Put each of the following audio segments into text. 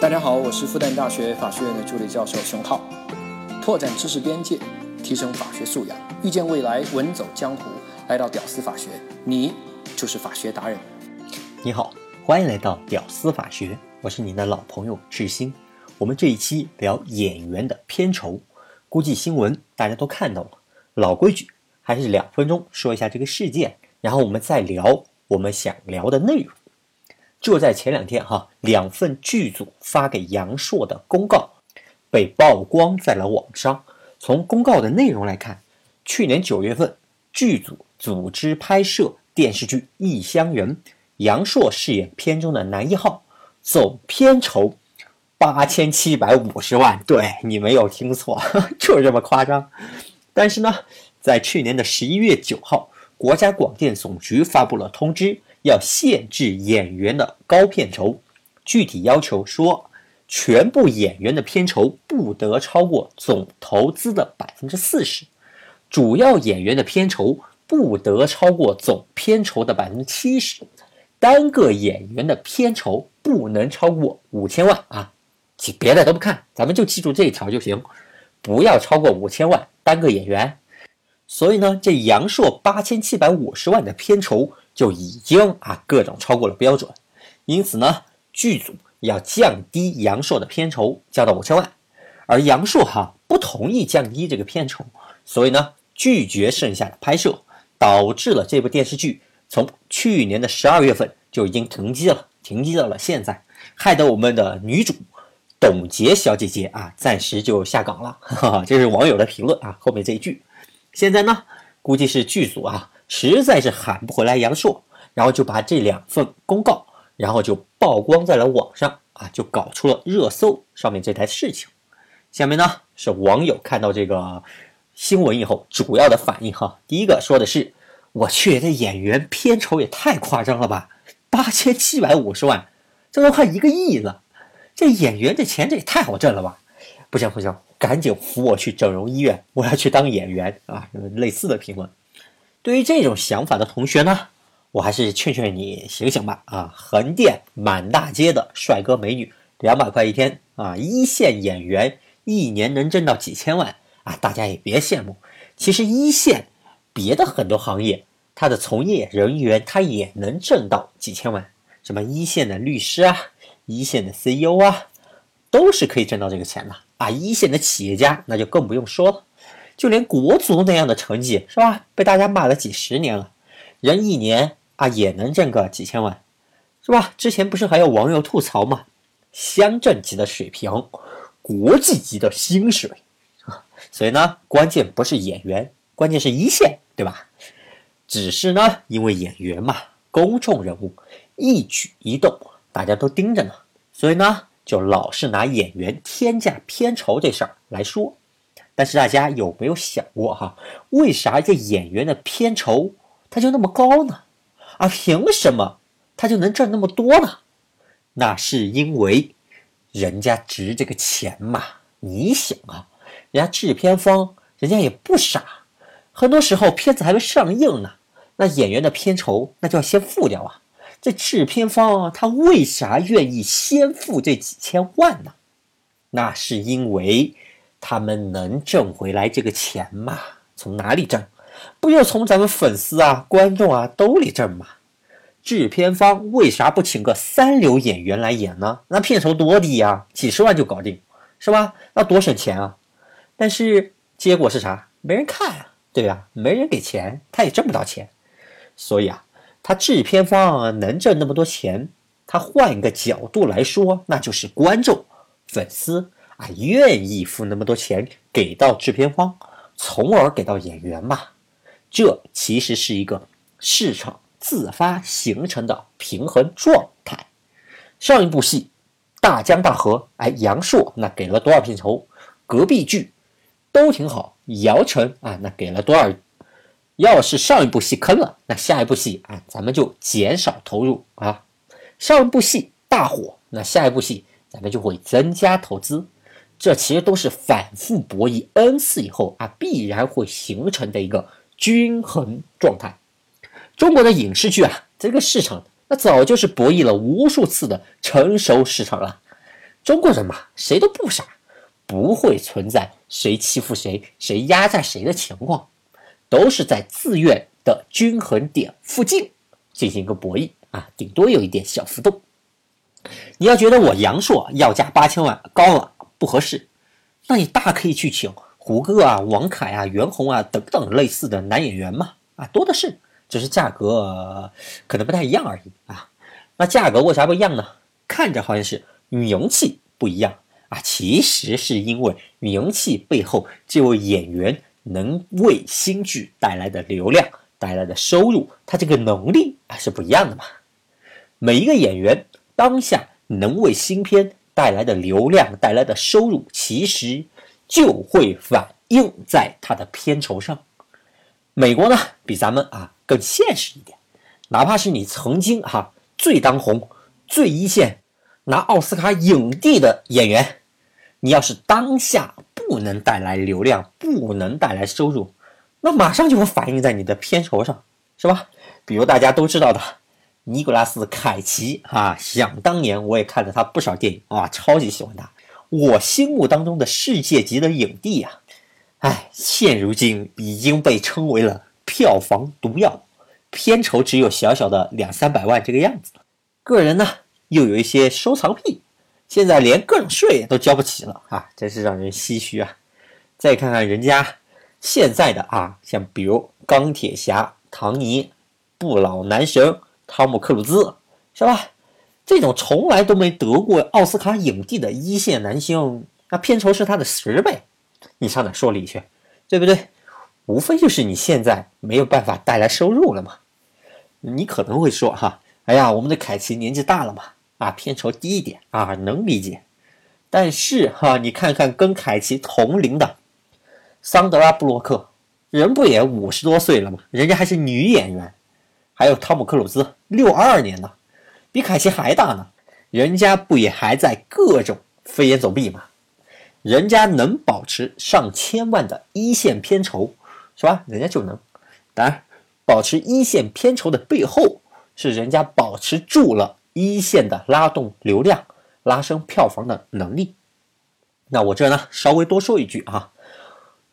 大家好，我是复旦大学法学院的助理教授熊浩。拓展知识边界，提升法学素养，遇见未来，稳走江湖。来到屌丝法学，你就是法学达人。你好，欢迎来到屌丝法学，我是你的老朋友志新。我们这一期聊演员的片酬，估计新闻大家都看到了。老规矩，还是两分钟说一下这个事件，然后我们再聊我们想聊的内容。就在前两天哈，两份剧组发给杨烁的公告被曝光在了网上。从公告的内容来看，去年九月份剧组。组织拍摄电视剧《异乡人》，杨烁饰演片中的男一号，总片酬八千七百五十万。对你没有听错，就是这么夸张。但是呢，在去年的十一月九号，国家广电总局发布了通知，要限制演员的高片酬。具体要求说，全部演员的片酬不得超过总投资的百分之四十，主要演员的片酬。不得超过总片酬的百分之七十，单个演员的片酬不能超过五千万啊！别的都不看，咱们就记住这一条就行，不要超过五千万单个演员。所以呢，这杨烁八千七百五十万的片酬就已经啊各种超过了标准，因此呢，剧组要降低杨烁的片酬，降到五千万。而杨烁哈不同意降低这个片酬，所以呢，拒绝剩下的拍摄。导致了这部电视剧从去年的十二月份就已经停机了，停机到了现在，害得我们的女主董洁小姐姐啊，暂时就下岗了。哈哈，这是网友的评论啊。后面这一句，现在呢，估计是剧组啊，实在是喊不回来杨烁，然后就把这两份公告，然后就曝光在了网上啊，就搞出了热搜上面这台事情。下面呢，是网友看到这个。新闻以后主要的反应哈，第一个说的是，我去，这演员片酬也太夸张了吧，八千七百五十万，这都快一个亿了，这演员这钱这也太好挣了吧？不行不行，赶紧扶我去整容医院，我要去当演员啊！类似的评论，对于这种想法的同学呢，我还是劝劝你醒醒吧啊！横店满大街的帅哥美女，两百块一天啊，一线演员一年能挣到几千万。啊，大家也别羡慕，其实一线别的很多行业，他的从业人员他也能挣到几千万，什么一线的律师啊，一线的 CEO 啊，都是可以挣到这个钱的啊。一线的企业家那就更不用说了，就连国足那样的成绩是吧，被大家骂了几十年了，人一年啊也能挣个几千万，是吧？之前不是还有网友吐槽吗？乡镇级的水平，国际级的薪水。所以呢，关键不是演员，关键是一线，对吧？只是呢，因为演员嘛，公众人物，一举一动大家都盯着呢，所以呢，就老是拿演员天价片酬这事儿来说。但是大家有没有想过哈，为啥这演员的片酬他就那么高呢？啊，凭什么他就能挣那么多呢？那是因为人家值这个钱嘛。你想啊。人家制片方，人家也不傻，很多时候片子还没上映呢，那演员的片酬那就要先付掉啊。这制片方他为啥愿意先付这几千万呢？那是因为他们能挣回来这个钱吗？从哪里挣？不就从咱们粉丝啊、观众啊兜里挣吗？制片方为啥不请个三流演员来演呢？那片酬多低呀，几十万就搞定，是吧？那多省钱啊！但是结果是啥？没人看啊，对吧？没人给钱，他也挣不到钱。所以啊，他制片方能挣那么多钱，他换一个角度来说，那就是观众、粉丝啊愿意付那么多钱给到制片方，从而给到演员嘛。这其实是一个市场自发形成的平衡状态。上一部戏《大江大河》，哎，杨烁那给了多少片酬？隔壁剧。都挺好，姚晨啊，那给了多少？要是上一部戏坑了，那下一部戏啊，咱们就减少投入啊。上一部戏大火，那下一部戏咱们就会增加投资。这其实都是反复博弈 n 次以后啊，必然会形成的一个均衡状态。中国的影视剧啊，这个市场那早就是博弈了无数次的成熟市场了。中国人嘛，谁都不傻，不会存在谁欺负谁、谁压榨谁的情况，都是在自愿的均衡点附近进行一个博弈啊，顶多有一点小浮动。你要觉得我阳朔要价八千万高了不合适，那你大可以去请胡歌啊、王凯啊、袁弘啊等等类似的男演员嘛，啊多的是，只是价格可能不太一样而已啊。那价格为啥不一样呢？看着好像是名气不一样啊，其实是因为名气背后这位演员能为新剧带来的流量、带来的收入，他这个能力啊是不一样的嘛。每一个演员当下能为新片带来的流量、带来的收入，其实就会反映在他的片酬上。美国呢，比咱们啊更现实一点，哪怕是你曾经哈。最当红、最一线、拿奥斯卡影帝的演员，你要是当下不能带来流量、不能带来收入，那马上就会反映在你的片酬上，是吧？比如大家都知道的尼古拉斯凯奇啊，想当年我也看了他不少电影啊，超级喜欢他，我心目当中的世界级的影帝呀，哎，现如今已经被称为了票房毒药。片酬只有小小的两三百万这个样子，个人呢又有一些收藏癖，现在连个人税都交不起了啊，真是让人唏嘘啊！再看看人家现在的啊，像比如钢铁侠唐尼、不老男神汤姆克鲁兹，是吧？这种从来都没得过奥斯卡影帝的一线男星，那片酬是他的十倍，你上哪说理去？对不对？无非就是你现在没有办法带来收入了嘛？你可能会说哈，哎呀，我们的凯奇年纪大了嘛，啊，片酬低一点啊，能理解。但是哈，你看看跟凯奇同龄的桑德拉布洛克，人不也五十多岁了吗？人家还是女演员。还有汤姆克鲁斯，六二年的，比凯奇还大呢，人家不也还在各种飞檐走壁吗？人家能保持上千万的一线片酬。是吧？人家就能，当然，保持一线片酬的背后是人家保持住了一线的拉动流量、拉升票房的能力。那我这呢，稍微多说一句啊，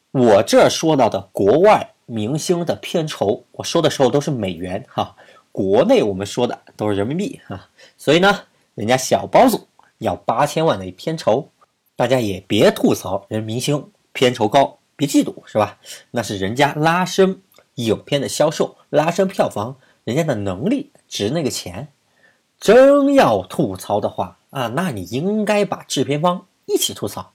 我这说到的国外明星的片酬，我说的时候都是美元哈，国内我们说的都是人民币啊。所以呢，人家小包总要八千万的片酬，大家也别吐槽人明星片酬高。别嫉妒是吧？那是人家拉升影片的销售、拉升票房，人家的能力值那个钱。真要吐槽的话啊，那你应该把制片方一起吐槽。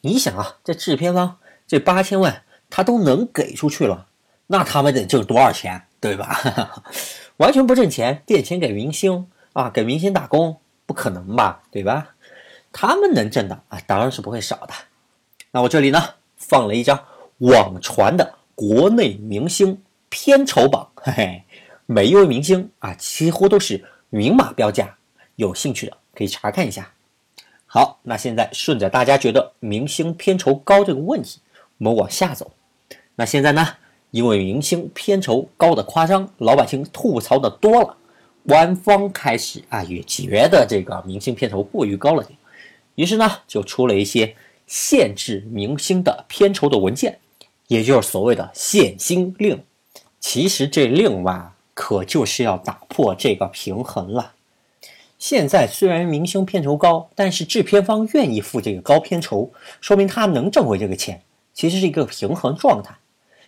你想啊，这制片方这八千万他都能给出去了，那他们得挣多少钱，对吧？完全不挣钱，垫钱给明星啊，给明星打工不可能吧，对吧？他们能挣的啊，当然是不会少的。那我这里呢？放了一张网传的国内明星片酬榜，嘿嘿，每一位明星啊，几乎都是明码标价，有兴趣的可以查看一下。好，那现在顺着大家觉得明星片酬高这个问题，我们往下走。那现在呢，因为明星片酬高的夸张，老百姓吐槽的多了，官方开始啊也觉得这个明星片酬过于高了点，于是呢就出了一些。限制明星的片酬的文件，也就是所谓的限薪令。其实这令吧，可就是要打破这个平衡了。现在虽然明星片酬高，但是制片方愿意付这个高片酬，说明他能挣回这个钱，其实是一个平衡状态。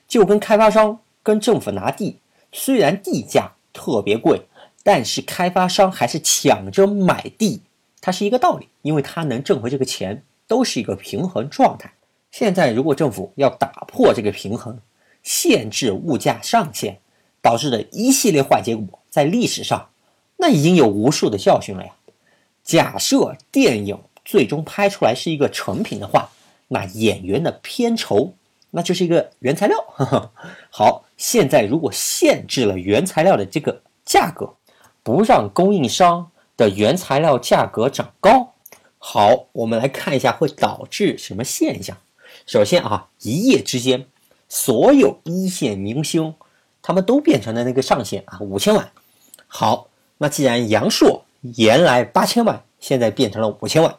就跟开发商跟政府拿地，虽然地价特别贵，但是开发商还是抢着买地，它是一个道理，因为他能挣回这个钱。都是一个平衡状态。现在如果政府要打破这个平衡，限制物价上限，导致的一系列坏结果，在历史上那已经有无数的教训了呀。假设电影最终拍出来是一个成品的话，那演员的片酬那就是一个原材料。好，现在如果限制了原材料的这个价格，不让供应商的原材料价格涨高。好，我们来看一下会导致什么现象。首先啊，一夜之间，所有一线明星他们都变成了那个上限啊，五千万。好，那既然杨烁原来八千万，现在变成了五千万，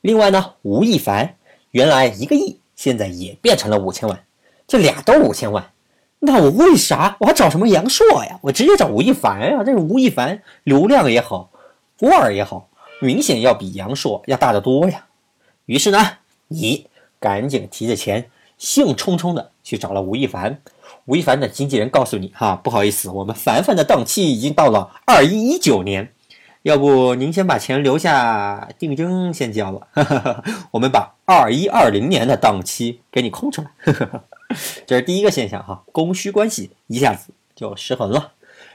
另外呢，吴亦凡原来一个亿，现在也变成了五千万，这俩都五千万。那我为啥我还找什么杨烁呀？我直接找吴亦凡呀！这个吴亦凡流量也好，波儿也好，明显要比杨烁要大得多呀。于是呢，你赶紧提着钱，兴冲冲的去找了吴亦凡。吴亦凡的经纪人告诉你哈，不好意思，我们凡凡的档期已经到了二一一九年，要不您先把钱留下，定金先交了，我们把二一二零年的档期给你空出来。这是第一个现象哈，供需关系一下子就失衡了，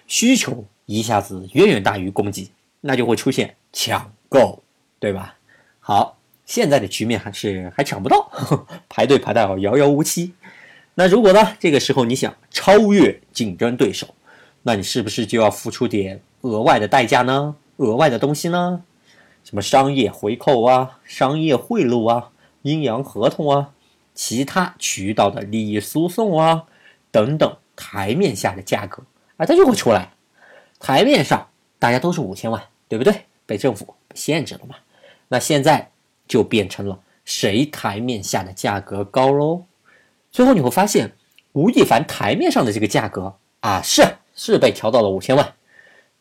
需求一下子远远大于供给，那就会出现抢购，对吧？好，现在的局面还是还抢不到，排队排到遥遥无期。那如果呢？这个时候你想超越竞争对手，那你是不是就要付出点额外的代价呢？额外的东西呢？什么商业回扣啊，商业贿赂啊，阴阳合同啊？其他渠道的利益输送啊，等等，台面下的价格啊，它就会出来。台面上大家都是五千万，对不对？被政府限制了嘛？那现在就变成了谁台面下的价格高喽？最后你会发现，吴亦凡台面上的这个价格啊，是是被调到了五千万，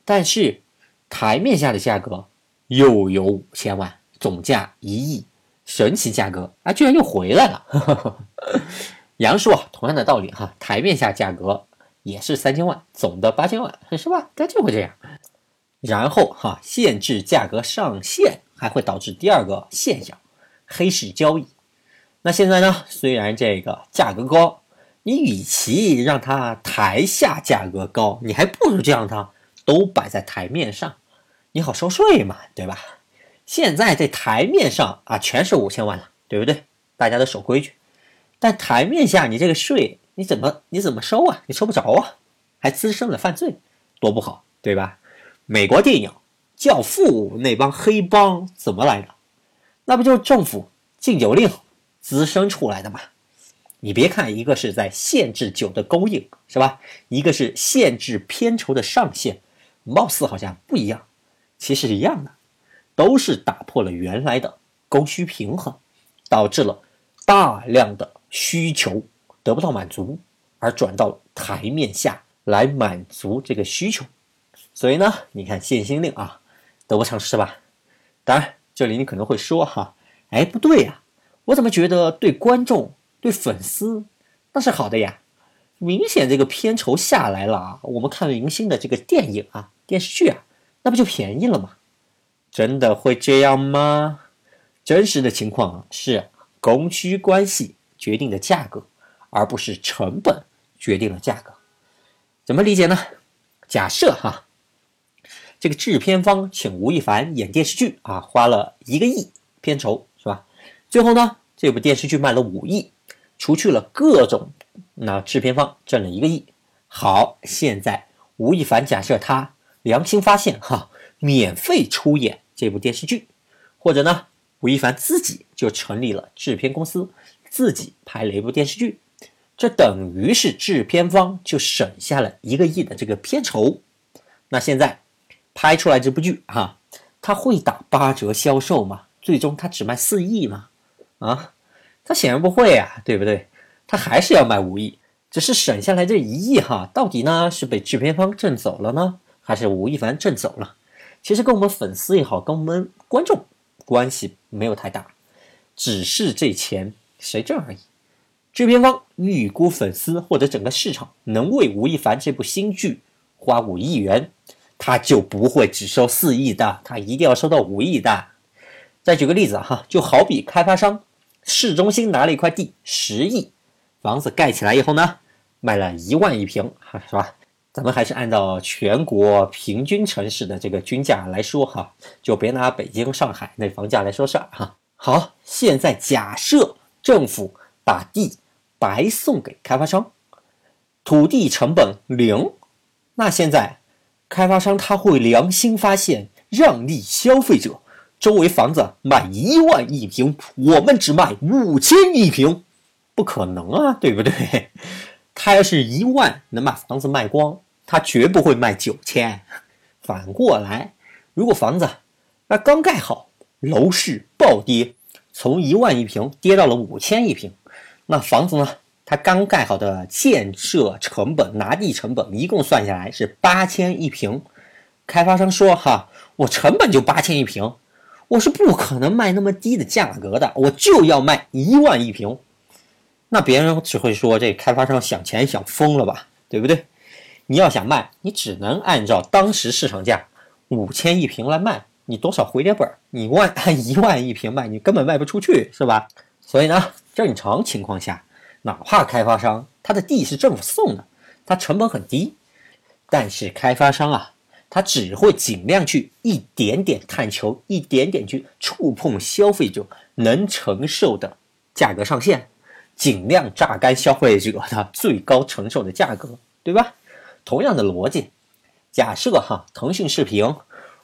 但是台面下的价格又有五千万，总价一亿。神奇价格啊，居然又回来了！杨叔啊同样的道理哈，台面下价格也是三千万，总的八千万，是吧？它就会这样。然后哈，限制价格上限还会导致第二个现象：黑市交易。那现在呢？虽然这个价格高，你与其让它台下价格高，你还不如就让它都摆在台面上，你好收税嘛，对吧？现在这台面上啊，全是五千万了，对不对？大家都守规矩，但台面下你这个税你怎么你怎么收啊？你收不着啊，还滋生了犯罪，多不好，对吧？美国电影《教父》那帮黑帮怎么来的？那不就政府禁酒令滋生出来的吗？你别看一个是在限制酒的供应，是吧？一个是限制片酬的上限，貌似好像不一样，其实是一样的。都是打破了原来的供需平衡，导致了大量的需求得不到满足，而转到台面下来满足这个需求。所以呢，你看限薪令啊，得不偿失吧？当然，这里你可能会说哈，哎，不对呀，我怎么觉得对观众、对粉丝那是好的呀？明显这个片酬下来了啊，我们看明星的这个电影啊、电视剧啊，那不就便宜了吗？真的会这样吗？真实的情况是供需关系决定的价格，而不是成本决定了价格。怎么理解呢？假设哈，这个制片方请吴亦凡演电视剧啊，花了一个亿片酬是吧？最后呢，这部电视剧卖了五亿，除去了各种，那制片方挣了一个亿。好，现在吴亦凡假设他良心发现哈。免费出演这部电视剧，或者呢，吴亦凡自己就成立了制片公司，自己拍了一部电视剧，这等于是制片方就省下了一个亿的这个片酬。那现在拍出来这部剧哈，他会打八折销售吗？最终他只卖四亿吗？啊，他显然不会啊，对不对？他还是要卖五亿，只是省下来这一亿哈，到底呢是被制片方挣走了呢，还是吴亦凡挣走了？其实跟我们粉丝也好，跟我们观众关系没有太大，只是这钱谁挣而已。制片方预估粉丝或者整个市场能为吴亦凡这部新剧花五亿元，他就不会只收四亿的，他一定要收到五亿的。再举个例子哈，就好比开发商市中心拿了一块地，十亿，房子盖起来以后呢，卖了一万一平，哈是吧？咱们还是按照全国平均城市的这个均价来说哈，就别拿北京、上海那房价来说事儿哈。好，现在假设政府把地白送给开发商，土地成本零，那现在开发商他会良心发现，让利消费者，周围房子卖一万一平，我们只卖五千一平，不可能啊，对不对？他要是一万能把房子卖光，他绝不会卖九千。反过来，如果房子那刚盖好，楼市暴跌，从一万一平跌到了五千一平。那房子呢？它刚盖好的建设成本、拿地成本一共算下来是八千一平。开发商说：“哈，我成本就八千一平，我是不可能卖那么低的价格的，我就要卖一万一平。”那别人只会说这开发商想钱想疯了吧，对不对？你要想卖，你只能按照当时市场价五千一平来卖，你多少回点本儿？你万按一万一平卖，你根本卖不出去，是吧？所以呢，正常情况下。哪怕开发商他的地是政府送的，他成本很低，但是开发商啊，他只会尽量去一点点探求，一点点去触碰消费者能承受的价格上限，尽量榨干消费者的最高承受的价格，对吧？同样的逻辑，假设哈，腾讯视频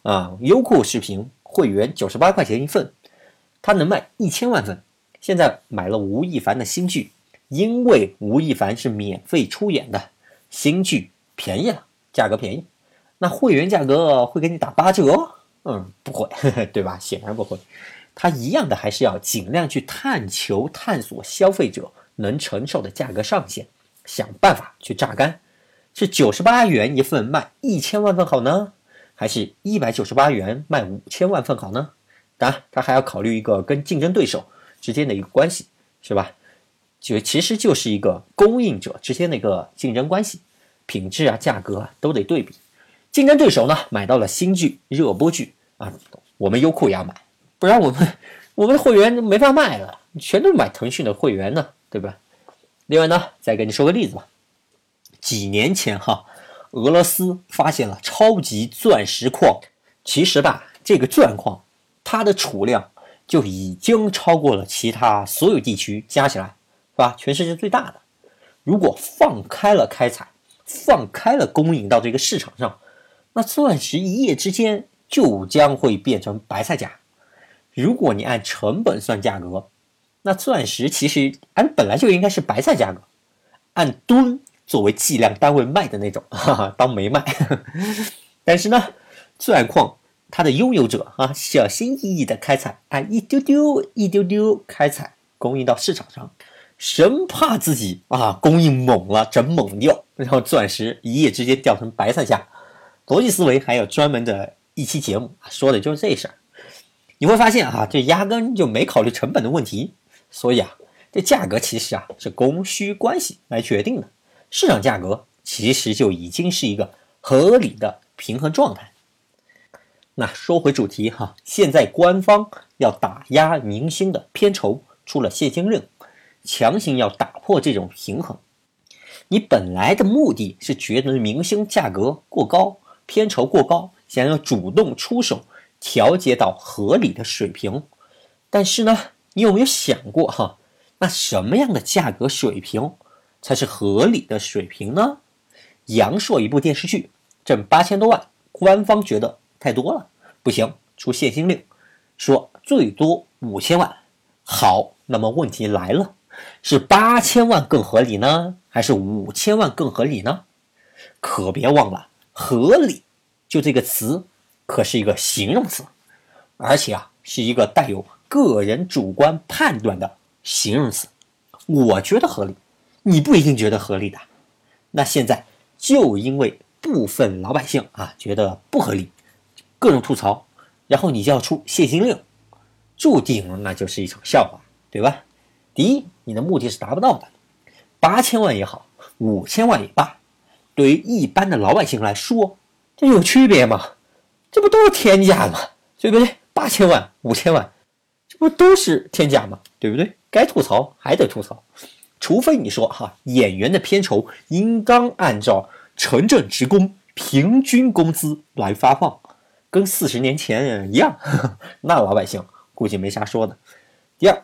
啊，优酷视频会员九十八块钱一份，他能卖一千万份，现在买了吴亦凡的新剧。因为吴亦凡是免费出演的，新剧便宜了，价格便宜，那会员价格会给你打八折？嗯，不会，对吧？显然不会，他一样的还是要尽量去探求、探索消费者能承受的价格上限，想办法去榨干。是九十八元一份卖一千万份好呢，还是一百九十八元卖五千万份好呢？当然，他还要考虑一个跟竞争对手之间的一个关系，是吧？就其实就是一个供应者之间的一个竞争关系，品质啊、价格都得对比。竞争对手呢买到了新剧、热播剧啊，我们优酷也要买，不然我们 我们的会员没法卖了，全都买腾讯的会员呢，对吧？另外呢，再给你说个例子吧。几年前哈，俄罗斯发现了超级钻石矿，其实吧，这个钻矿它的储量就已经超过了其他所有地区加起来。是吧？全世界最大的，如果放开了开采，放开了供应到这个市场上，那钻石一夜之间就将会变成白菜价。如果你按成本算价格，那钻石其实按本来就应该是白菜价格，按吨作为计量单位卖的那种，哈哈，当没卖。但是呢，钻矿它的拥有者啊，小心翼翼的开采，按一丢丢一丢丢开采，供应到市场上。生怕自己啊供应猛了整猛掉，然后钻石一夜之间掉成白菜价。逻辑思维还有专门的一期节目说的就是这事儿。你会发现啊，这压根就没考虑成本的问题。所以啊，这价格其实啊是供需关系来决定的。市场价格其实就已经是一个合理的平衡状态。那说回主题哈，现在官方要打压明星的片酬出了限薪令。强行要打破这种平衡，你本来的目的是觉得明星价格过高，片酬过高，想要主动出手调节到合理的水平。但是呢，你有没有想过哈？那什么样的价格水平才是合理的水平呢？阳朔一部电视剧挣八千多万，官方觉得太多了，不行，出限薪令，说最多五千万。好，那么问题来了。是八千万更合理呢，还是五千万更合理呢？可别忘了，合理就这个词可是一个形容词，而且啊是一个带有个人主观判断的形容词。我觉得合理，你不一定觉得合理的。那现在就因为部分老百姓啊觉得不合理，各种吐槽，然后你就要出限薪令，注定那就是一场笑话，对吧？第一，你的目的是达不到的，八千万也好，五千万也罢，对于一般的老百姓来说，这有区别吗？这不都是天价吗？对不对？八千万、五千万，这不都是天价吗？对不对？该吐槽还得吐槽，除非你说哈，演员的片酬应当按照城镇职工平均工资来发放，跟四十年前一样，那老百姓估计没啥说的。第二。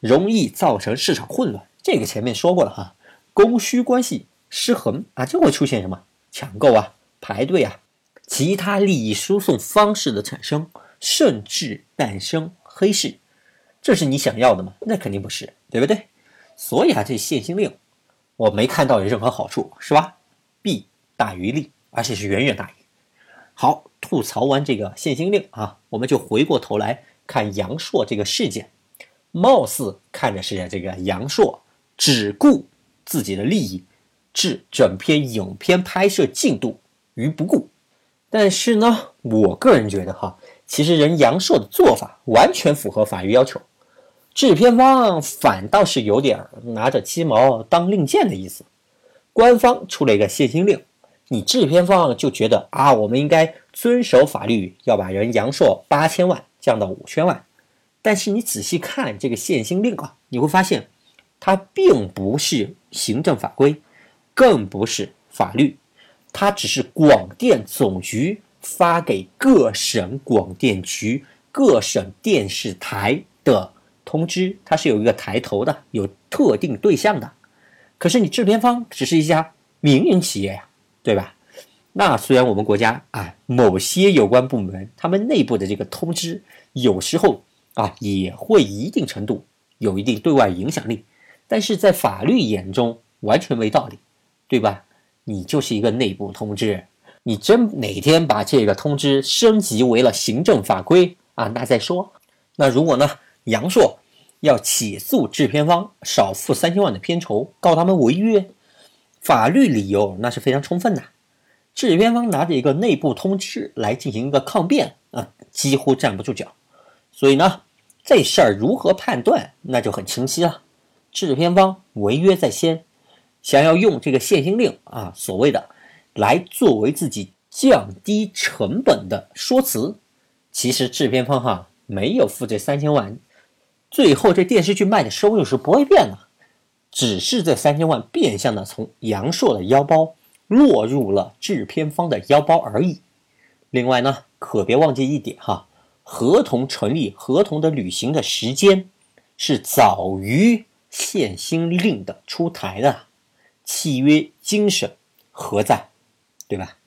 容易造成市场混乱，这个前面说过了哈，供需关系失衡啊，就会出现什么抢购啊、排队啊，其他利益输送方式的产生，甚至诞生黑市，这是你想要的吗？那肯定不是，对不对？所以啊，这限薪令我没看到有任何好处，是吧？弊大于利，而且是远远大于。好，吐槽完这个限薪令啊，我们就回过头来看杨朔这个事件。貌似看着是这个杨烁只顾自己的利益，置整篇影片拍摄进度于不顾。但是呢，我个人觉得哈，其实人杨烁的做法完全符合法律要求，制片方反倒是有点拿着鸡毛当令箭的意思。官方出了一个限薪令，你制片方就觉得啊，我们应该遵守法律，要把人杨烁八千万降到五千万。但是你仔细看这个限薪令啊，你会发现它并不是行政法规，更不是法律。它只是广电总局发给各省广电局、各省电视台的通知，它是有一个抬头的，有特定对象的。可是你制片方只是一家民营企业呀，对吧？那虽然我们国家啊，某些有关部门他们内部的这个通知，有时候啊也会一定程度有一定对外影响力，但是在法律眼中完全没道理，对吧？你就是一个内部通知，你真哪天把这个通知升级为了行政法规啊，那再说。那如果呢，杨硕要起诉制片方少付三千万的片酬，告他们违约，法律理由那是非常充分的。制片方拿着一个内部通知来进行一个抗辩啊，几乎站不住脚。所以呢，这事儿如何判断，那就很清晰了。制片方违约在先。想要用这个限薪令啊，所谓的来作为自己降低成本的说辞，其实制片方哈没有付这三千万，最后这电视剧卖的收入是不会变的，只是这三千万变相的从杨烁的腰包落入了制片方的腰包而已。另外呢，可别忘记一点哈，合同成立、合同的履行的时间是早于限薪令的出台的。契约精神何在，对吧？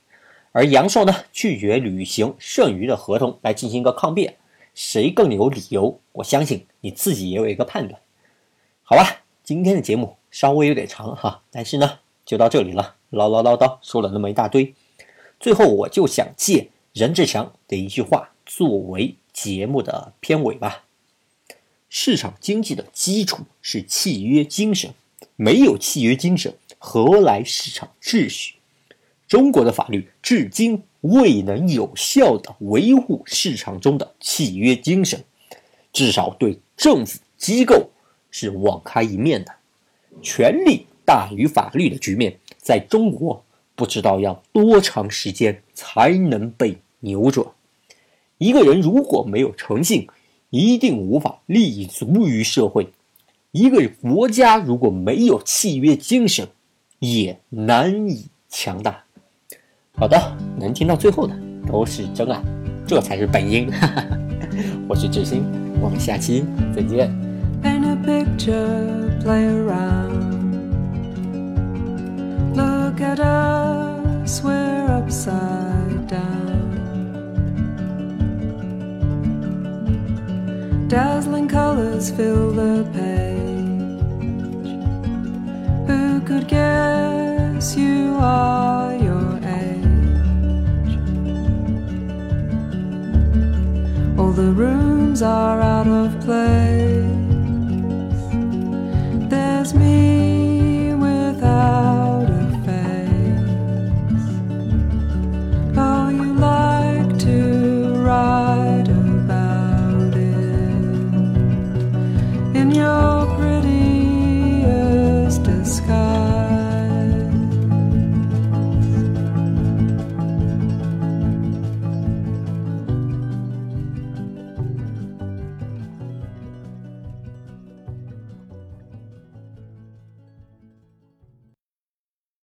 而杨寿呢，拒绝履行剩余的合同来进行一个抗辩，谁更有理由？我相信你自己也有一个判断。好吧，今天的节目稍微有点长哈，但是呢，就到这里了，唠唠叨叨说了那么一大堆，最后我就想借任志强的一句话作为节目的片尾吧：市场经济的基础是契约精神，没有契约精神。何来市场秩序？中国的法律至今未能有效地维护市场中的契约精神，至少对政府机构是网开一面的。权力大于法律的局面，在中国不知道要多长时间才能被扭转。一个人如果没有诚信，一定无法立足于社会；一个国家如果没有契约精神，也难以强大。好的，能听到最后的都是真爱，这才是本音。我是志新，我们下期再见。could guess you are your age. All the rooms are out of place.